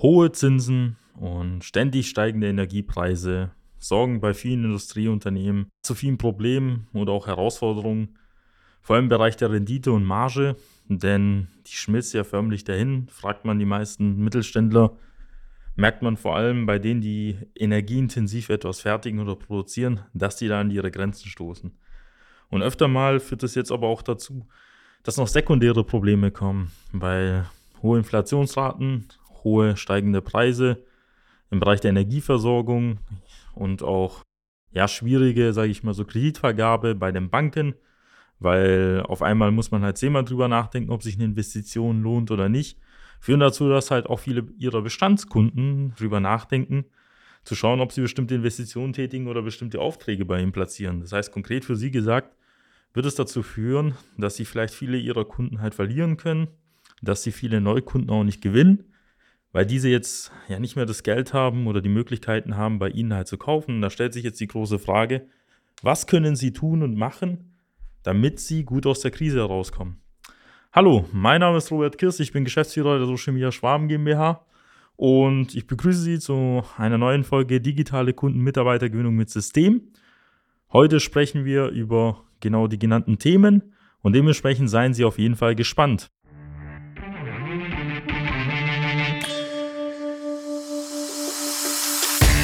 Hohe Zinsen und ständig steigende Energiepreise sorgen bei vielen Industrieunternehmen zu vielen Problemen oder auch Herausforderungen, vor allem im Bereich der Rendite und Marge, denn die schmilzt ja förmlich dahin, fragt man die meisten Mittelständler, merkt man vor allem bei denen, die energieintensiv etwas fertigen oder produzieren, dass die da an ihre Grenzen stoßen. Und öfter mal führt es jetzt aber auch dazu, dass noch sekundäre Probleme kommen, weil hohe Inflationsraten, hohe steigende Preise im Bereich der Energieversorgung und auch ja schwierige, sage ich mal so Kreditvergabe bei den Banken, weil auf einmal muss man halt zehnmal drüber nachdenken, ob sich eine Investition lohnt oder nicht, führen dazu, dass halt auch viele ihrer Bestandskunden drüber nachdenken, zu schauen, ob sie bestimmte Investitionen tätigen oder bestimmte Aufträge bei ihnen platzieren. Das heißt konkret für sie gesagt, wird es dazu führen, dass sie vielleicht viele ihrer Kunden halt verlieren können, dass sie viele Neukunden auch nicht gewinnen, weil diese jetzt ja nicht mehr das Geld haben oder die Möglichkeiten haben, bei ihnen halt zu kaufen. Und da stellt sich jetzt die große Frage, was können sie tun und machen, damit sie gut aus der Krise herauskommen? Hallo, mein Name ist Robert Kirst, ich bin Geschäftsführer der Social Media Schwaben GmbH und ich begrüße Sie zu einer neuen Folge Digitale Kunden-Mitarbeitergewinnung mit System. Heute sprechen wir über genau die genannten Themen und dementsprechend seien Sie auf jeden Fall gespannt.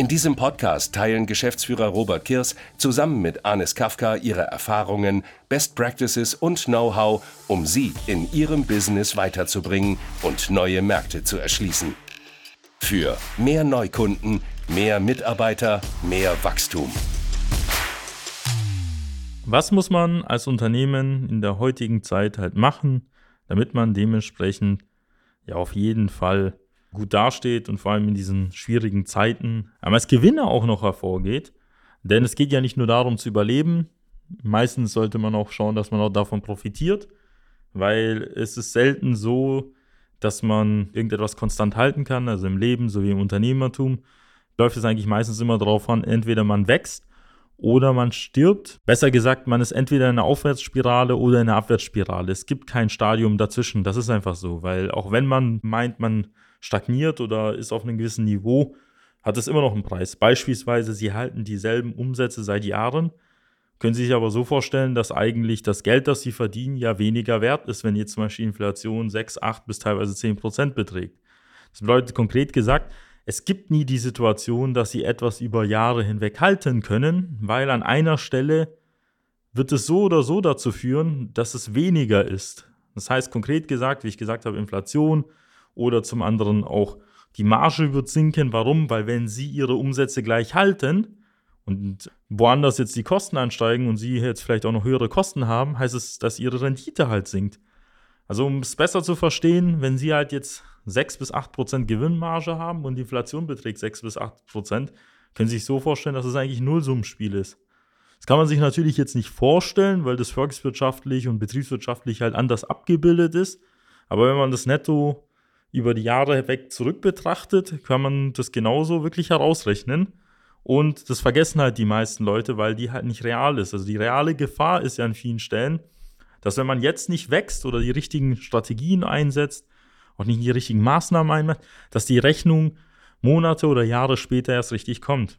In diesem Podcast teilen Geschäftsführer Robert Kirs zusammen mit Anis Kafka ihre Erfahrungen, Best Practices und Know-how, um sie in ihrem Business weiterzubringen und neue Märkte zu erschließen. Für mehr Neukunden, mehr Mitarbeiter, mehr Wachstum. Was muss man als Unternehmen in der heutigen Zeit halt machen, damit man dementsprechend ja auf jeden Fall gut dasteht und vor allem in diesen schwierigen Zeiten, aber als Gewinner auch noch hervorgeht. Denn es geht ja nicht nur darum zu überleben, meistens sollte man auch schauen, dass man auch davon profitiert, weil es ist selten so, dass man irgendetwas konstant halten kann, also im Leben sowie im Unternehmertum läuft es eigentlich meistens immer darauf an, entweder man wächst oder man stirbt. Besser gesagt, man ist entweder in einer Aufwärtsspirale oder in einer Abwärtsspirale. Es gibt kein Stadium dazwischen. Das ist einfach so, weil auch wenn man meint, man stagniert oder ist auf einem gewissen Niveau, hat es immer noch einen Preis. Beispielsweise, Sie halten dieselben Umsätze seit Jahren, können Sie sich aber so vorstellen, dass eigentlich das Geld, das Sie verdienen, ja weniger wert ist, wenn jetzt zum Beispiel Inflation 6, 8 bis teilweise 10 Prozent beträgt. Das bedeutet konkret gesagt, es gibt nie die Situation, dass Sie etwas über Jahre hinweg halten können, weil an einer Stelle wird es so oder so dazu führen, dass es weniger ist. Das heißt konkret gesagt, wie ich gesagt habe, Inflation, oder zum anderen auch die Marge wird sinken. Warum? Weil wenn Sie Ihre Umsätze gleich halten und woanders jetzt die Kosten ansteigen und Sie jetzt vielleicht auch noch höhere Kosten haben, heißt es, dass Ihre Rendite halt sinkt. Also um es besser zu verstehen, wenn Sie halt jetzt 6 bis 8 Prozent Gewinnmarge haben und die Inflation beträgt 6 bis 8 Prozent, können Sie sich so vorstellen, dass es eigentlich ein Nullsummenspiel ist. Das kann man sich natürlich jetzt nicht vorstellen, weil das volkswirtschaftlich und betriebswirtschaftlich halt anders abgebildet ist. Aber wenn man das Netto über die Jahre hinweg zurück betrachtet, kann man das genauso wirklich herausrechnen. Und das vergessen halt die meisten Leute, weil die halt nicht real ist. Also die reale Gefahr ist ja an vielen Stellen, dass wenn man jetzt nicht wächst oder die richtigen Strategien einsetzt, auch nicht die richtigen Maßnahmen einmacht, dass die Rechnung Monate oder Jahre später erst richtig kommt.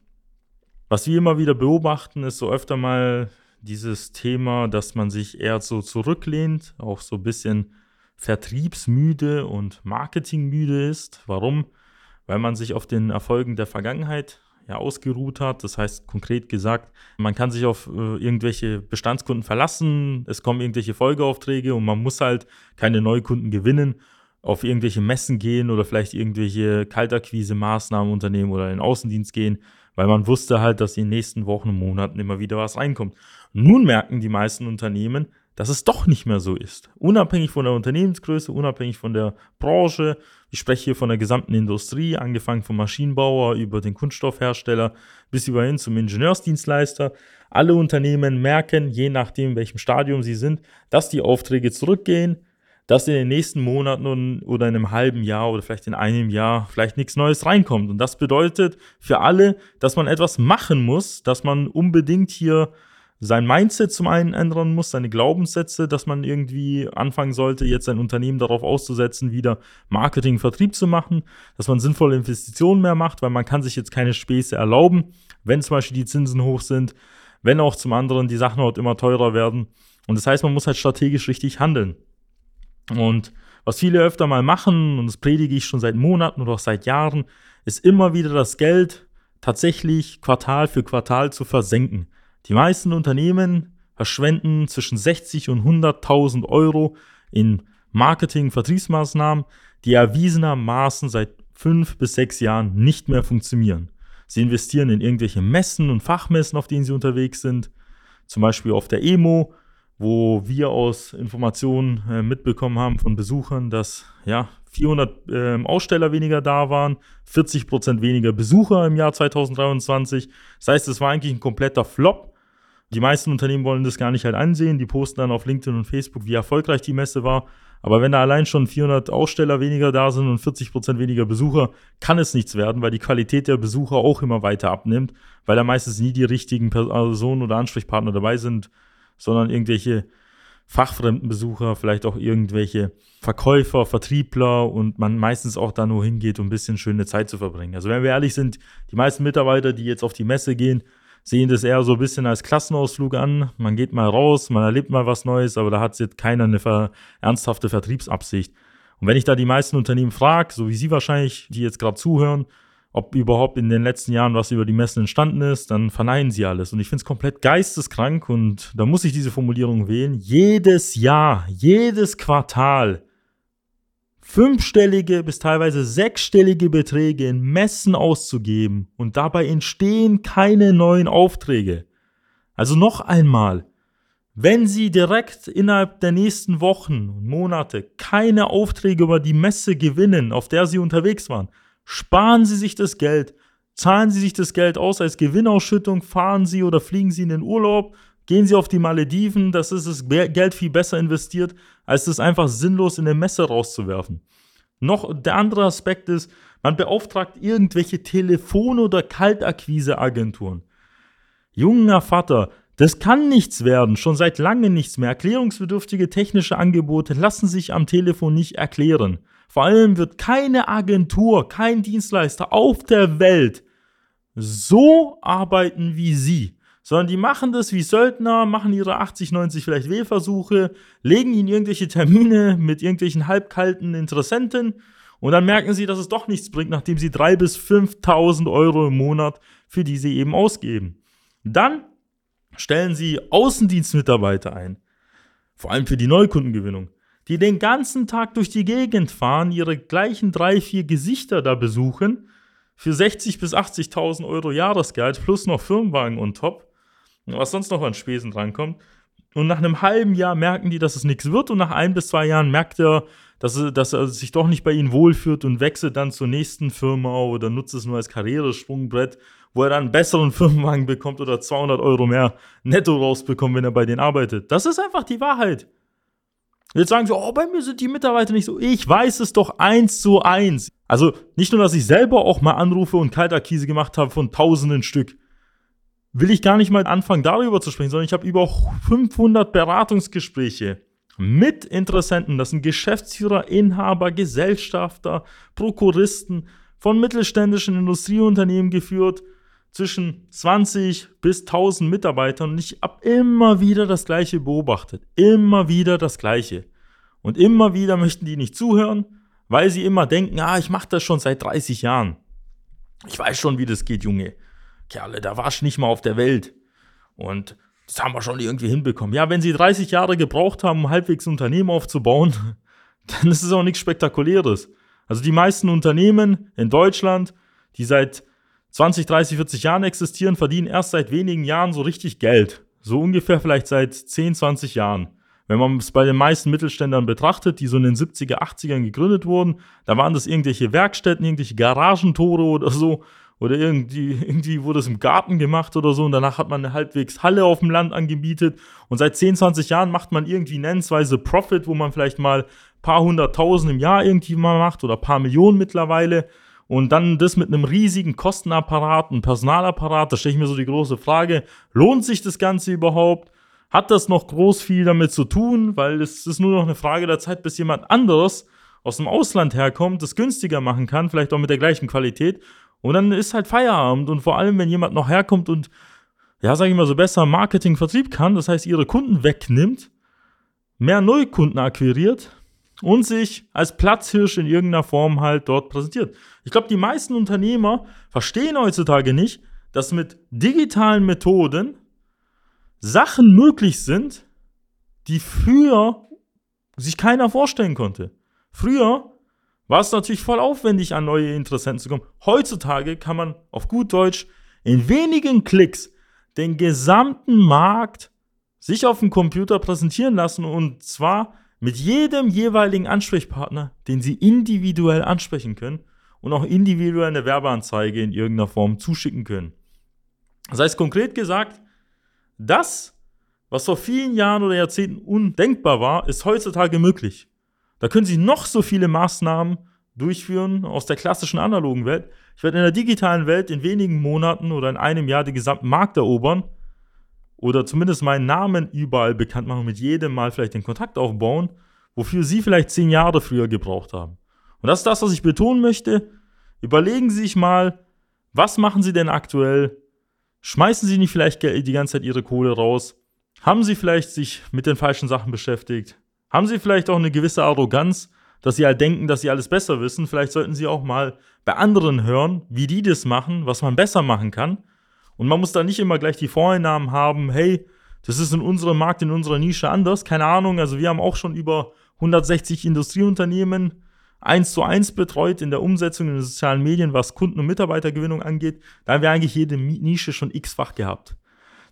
Was wir immer wieder beobachten, ist so öfter mal dieses Thema, dass man sich eher so zurücklehnt, auch so ein bisschen vertriebsmüde und marketingmüde ist. Warum? weil man sich auf den Erfolgen der Vergangenheit ja, ausgeruht hat. Das heißt konkret gesagt, man kann sich auf äh, irgendwelche Bestandskunden verlassen, es kommen irgendwelche Folgeaufträge und man muss halt keine Neukunden gewinnen, auf irgendwelche Messen gehen oder vielleicht irgendwelche Kaltakquise-Maßnahmen unternehmen oder in den Außendienst gehen, weil man wusste halt, dass in den nächsten Wochen und Monaten immer wieder was reinkommt. Nun merken die meisten Unternehmen, dass es doch nicht mehr so ist. Unabhängig von der Unternehmensgröße, unabhängig von der Branche. Ich spreche hier von der gesamten Industrie, angefangen vom Maschinenbauer über den Kunststoffhersteller bis überhin zum Ingenieursdienstleister. Alle Unternehmen merken, je nachdem, in welchem Stadium sie sind, dass die Aufträge zurückgehen, dass in den nächsten Monaten oder in einem halben Jahr oder vielleicht in einem Jahr vielleicht nichts Neues reinkommt. Und das bedeutet für alle, dass man etwas machen muss, dass man unbedingt hier sein Mindset zum einen ändern muss, seine Glaubenssätze, dass man irgendwie anfangen sollte, jetzt sein Unternehmen darauf auszusetzen, wieder Marketing, Vertrieb zu machen, dass man sinnvolle Investitionen mehr macht, weil man kann sich jetzt keine Späße erlauben, wenn zum Beispiel die Zinsen hoch sind, wenn auch zum anderen die Sachen dort immer teurer werden. Und das heißt, man muss halt strategisch richtig handeln. Und was viele öfter mal machen, und das predige ich schon seit Monaten oder auch seit Jahren, ist immer wieder das Geld tatsächlich Quartal für Quartal zu versenken. Die meisten Unternehmen verschwenden zwischen 60 und 100.000 Euro in Marketing, Vertriebsmaßnahmen, die erwiesenermaßen seit fünf bis sechs Jahren nicht mehr funktionieren. Sie investieren in irgendwelche Messen und Fachmessen, auf denen sie unterwegs sind, zum Beispiel auf der EMO, wo wir aus Informationen äh, mitbekommen haben von Besuchern, dass ja 400 äh, Aussteller weniger da waren, 40 Prozent weniger Besucher im Jahr 2023. Das heißt, es war eigentlich ein kompletter Flop. Die meisten Unternehmen wollen das gar nicht halt ansehen. Die posten dann auf LinkedIn und Facebook, wie erfolgreich die Messe war. Aber wenn da allein schon 400 Aussteller weniger da sind und 40 Prozent weniger Besucher, kann es nichts werden, weil die Qualität der Besucher auch immer weiter abnimmt, weil da meistens nie die richtigen Personen oder Ansprechpartner dabei sind, sondern irgendwelche fachfremden Besucher, vielleicht auch irgendwelche Verkäufer, Vertriebler und man meistens auch da nur hingeht, um ein bisschen schöne Zeit zu verbringen. Also wenn wir ehrlich sind, die meisten Mitarbeiter, die jetzt auf die Messe gehen, sehen das eher so ein bisschen als Klassenausflug an. Man geht mal raus, man erlebt mal was Neues, aber da hat jetzt keiner eine ver ernsthafte Vertriebsabsicht. Und wenn ich da die meisten Unternehmen frage, so wie Sie wahrscheinlich, die jetzt gerade zuhören, ob überhaupt in den letzten Jahren was über die Messen entstanden ist, dann verneinen sie alles. Und ich finde es komplett geisteskrank und da muss ich diese Formulierung wählen. Jedes Jahr, jedes Quartal fünfstellige bis teilweise sechsstellige Beträge in Messen auszugeben und dabei entstehen keine neuen Aufträge. Also noch einmal, wenn Sie direkt innerhalb der nächsten Wochen und Monate keine Aufträge über die Messe gewinnen, auf der Sie unterwegs waren, sparen Sie sich das Geld, zahlen Sie sich das Geld aus als Gewinnausschüttung, fahren Sie oder fliegen Sie in den Urlaub Gehen Sie auf die Malediven, das ist das Geld viel besser investiert, als das einfach sinnlos in der Messe rauszuwerfen. Noch der andere Aspekt ist, man beauftragt irgendwelche Telefon- oder Kaltakquiseagenturen. Junger Vater, das kann nichts werden, schon seit langem nichts mehr. Erklärungsbedürftige technische Angebote lassen sich am Telefon nicht erklären. Vor allem wird keine Agentur, kein Dienstleister auf der Welt so arbeiten wie Sie sondern die machen das wie Söldner, machen ihre 80, 90 vielleicht Wählversuche, legen ihnen irgendwelche Termine mit irgendwelchen halbkalten Interessenten und dann merken sie, dass es doch nichts bringt, nachdem sie 3.000 bis 5.000 Euro im Monat für die sie eben ausgeben. Dann stellen sie Außendienstmitarbeiter ein, vor allem für die Neukundengewinnung, die den ganzen Tag durch die Gegend fahren, ihre gleichen drei, vier Gesichter da besuchen, für 60.000 bis 80.000 Euro Jahresgehalt plus noch Firmenwagen und top was sonst noch an Spesen drankommt. Und nach einem halben Jahr merken die, dass es nichts wird. Und nach ein bis zwei Jahren merkt er, dass er, dass er sich doch nicht bei ihnen wohlfühlt und wechselt dann zur nächsten Firma oder nutzt es nur als Karrieresprungbrett, wo er dann einen besseren Firmenwagen bekommt oder 200 Euro mehr netto rausbekommt, wenn er bei denen arbeitet. Das ist einfach die Wahrheit. Jetzt sagen sie, oh, bei mir sind die Mitarbeiter nicht so. Ich weiß es doch eins zu eins. Also nicht nur, dass ich selber auch mal Anrufe und Kaltakquise gemacht habe von tausenden Stück will ich gar nicht mal anfangen, darüber zu sprechen, sondern ich habe über 500 Beratungsgespräche mit Interessenten. Das sind Geschäftsführer, Inhaber, Gesellschafter, Prokuristen von mittelständischen Industrieunternehmen geführt, zwischen 20 bis 1000 Mitarbeitern. Und ich habe immer wieder das Gleiche beobachtet. Immer wieder das Gleiche. Und immer wieder möchten die nicht zuhören, weil sie immer denken, ah, ich mache das schon seit 30 Jahren. Ich weiß schon, wie das geht, Junge. Kerle, da warst du nicht mal auf der Welt. Und das haben wir schon irgendwie hinbekommen. Ja, wenn sie 30 Jahre gebraucht haben, um halbwegs ein Unternehmen aufzubauen, dann ist es auch nichts Spektakuläres. Also die meisten Unternehmen in Deutschland, die seit 20, 30, 40 Jahren existieren, verdienen erst seit wenigen Jahren so richtig Geld. So ungefähr vielleicht seit 10, 20 Jahren. Wenn man es bei den meisten Mittelständlern betrachtet, die so in den 70er, 80ern gegründet wurden, da waren das irgendwelche Werkstätten, irgendwelche Garagentore oder so. Oder irgendwie, irgendwie wurde es im Garten gemacht oder so. Und danach hat man eine halbwegs Halle auf dem Land angebietet. Und seit 10, 20 Jahren macht man irgendwie nennensweise Profit, wo man vielleicht mal paar hunderttausend im Jahr irgendwie mal macht oder paar Millionen mittlerweile. Und dann das mit einem riesigen Kostenapparat, einem Personalapparat, da stelle ich mir so die große Frage, lohnt sich das Ganze überhaupt? Hat das noch groß viel damit zu tun? Weil es ist nur noch eine Frage der Zeit, bis jemand anderes aus dem Ausland herkommt, das günstiger machen kann, vielleicht auch mit der gleichen Qualität. Und dann ist halt Feierabend. Und vor allem, wenn jemand noch herkommt und, ja, sage ich mal so, besser Marketing, Vertrieb kann, das heißt, ihre Kunden wegnimmt, mehr Neukunden akquiriert, und sich als Platzhirsch in irgendeiner Form halt dort präsentiert. Ich glaube, die meisten Unternehmer verstehen heutzutage nicht, dass mit digitalen Methoden Sachen möglich sind, die früher sich keiner vorstellen konnte. Früher war es natürlich voll aufwendig, an neue Interessenten zu kommen. Heutzutage kann man auf gut Deutsch in wenigen Klicks den gesamten Markt sich auf dem Computer präsentieren lassen und zwar mit jedem jeweiligen Ansprechpartner, den Sie individuell ansprechen können und auch individuell eine Werbeanzeige in irgendeiner Form zuschicken können. Das heißt konkret gesagt, das, was vor vielen Jahren oder Jahrzehnten undenkbar war, ist heutzutage möglich. Da können Sie noch so viele Maßnahmen durchführen aus der klassischen analogen Welt. Ich werde in der digitalen Welt in wenigen Monaten oder in einem Jahr den gesamten Markt erobern oder zumindest meinen Namen überall bekannt machen, mit jedem Mal vielleicht den Kontakt aufbauen, wofür Sie vielleicht zehn Jahre früher gebraucht haben. Und das ist das, was ich betonen möchte. Überlegen Sie sich mal, was machen Sie denn aktuell? Schmeißen Sie nicht vielleicht die ganze Zeit Ihre Kohle raus? Haben Sie vielleicht sich mit den falschen Sachen beschäftigt? Haben Sie vielleicht auch eine gewisse Arroganz, dass Sie halt denken, dass Sie alles besser wissen? Vielleicht sollten Sie auch mal bei anderen hören, wie die das machen, was man besser machen kann und man muss da nicht immer gleich die Voreinnahmen haben, hey, das ist in unserem Markt, in unserer Nische anders. Keine Ahnung, also wir haben auch schon über 160 Industrieunternehmen eins zu eins betreut in der Umsetzung in den sozialen Medien, was Kunden- und Mitarbeitergewinnung angeht. Da haben wir eigentlich jede Nische schon x-fach gehabt.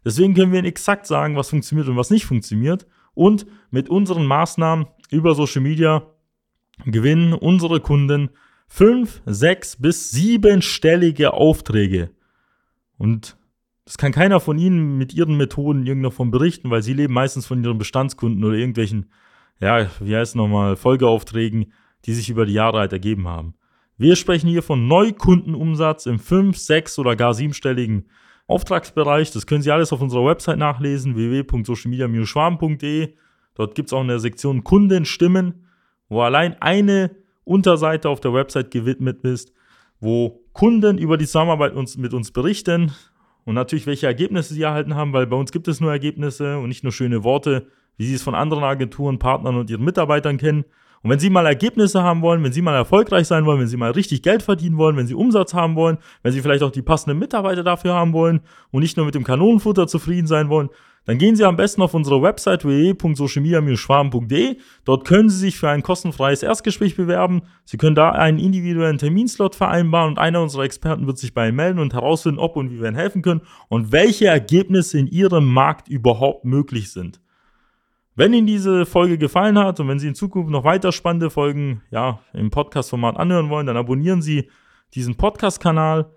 Deswegen können wir exakt sagen, was funktioniert und was nicht funktioniert. Und mit unseren Maßnahmen über Social Media gewinnen unsere Kunden fünf, sechs bis siebenstellige Aufträge. Und das kann keiner von Ihnen mit Ihren Methoden in irgendeiner Form berichten, weil Sie leben meistens von Ihren Bestandskunden oder irgendwelchen, ja, wie heißt es nochmal, Folgeaufträgen, die sich über die Jahre halt ergeben haben. Wir sprechen hier von Neukundenumsatz im 5, 6 oder gar siebenstelligen Auftragsbereich. Das können Sie alles auf unserer Website nachlesen, www.socialmedia-schwarm.de. Dort gibt es auch eine Sektion Kundenstimmen, wo allein eine Unterseite auf der Website gewidmet ist, wo Kunden über die Zusammenarbeit uns, mit uns berichten, und natürlich, welche Ergebnisse sie erhalten haben, weil bei uns gibt es nur Ergebnisse und nicht nur schöne Worte, wie sie es von anderen Agenturen, Partnern und ihren Mitarbeitern kennen. Und wenn Sie mal Ergebnisse haben wollen, wenn Sie mal erfolgreich sein wollen, wenn Sie mal richtig Geld verdienen wollen, wenn Sie Umsatz haben wollen, wenn Sie vielleicht auch die passenden Mitarbeiter dafür haben wollen und nicht nur mit dem Kanonenfutter zufrieden sein wollen, dann gehen Sie am besten auf unsere Website www.socialmedia-schwarm.de. Dort können Sie sich für ein kostenfreies Erstgespräch bewerben. Sie können da einen individuellen Terminslot vereinbaren und einer unserer Experten wird sich bei Ihnen melden und herausfinden, ob und wie wir Ihnen helfen können und welche Ergebnisse in Ihrem Markt überhaupt möglich sind. Wenn Ihnen diese Folge gefallen hat und wenn Sie in Zukunft noch weiter spannende Folgen ja, im Podcast-Format anhören wollen, dann abonnieren Sie diesen Podcast-Kanal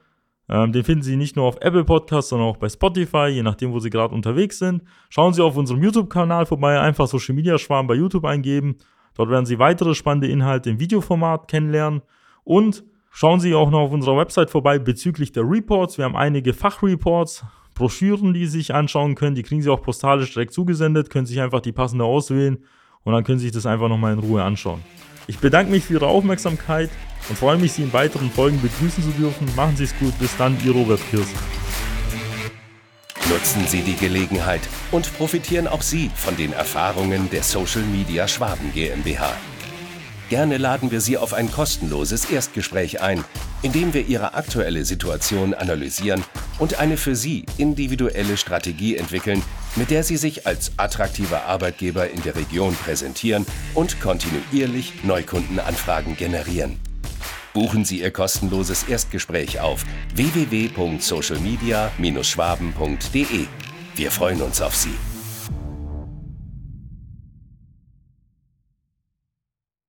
ähm, den finden Sie nicht nur auf Apple Podcasts, sondern auch bei Spotify, je nachdem, wo Sie gerade unterwegs sind. Schauen Sie auf unserem YouTube-Kanal vorbei, einfach Social Media Schwarm bei YouTube eingeben. Dort werden Sie weitere spannende Inhalte im Videoformat kennenlernen. Und schauen Sie auch noch auf unserer Website vorbei bezüglich der Reports. Wir haben einige Fachreports, Broschüren, die Sie sich anschauen können. Die kriegen Sie auch postalisch direkt zugesendet, können sich einfach die passende auswählen und dann können Sie sich das einfach nochmal in Ruhe anschauen. Ich bedanke mich für Ihre Aufmerksamkeit und freue mich, Sie in weiteren Folgen begrüßen zu dürfen. Machen Sie es gut. Bis dann, Ihr Robert Kirsten. Nutzen Sie die Gelegenheit und profitieren auch Sie von den Erfahrungen der Social Media Schwaben GmbH. Gerne laden wir Sie auf ein kostenloses Erstgespräch ein, in dem wir Ihre aktuelle Situation analysieren und eine für Sie individuelle Strategie entwickeln, mit der Sie sich als attraktiver Arbeitgeber in der Region präsentieren und kontinuierlich Neukundenanfragen generieren. Buchen Sie Ihr kostenloses Erstgespräch auf www.socialmedia-schwaben.de. Wir freuen uns auf Sie.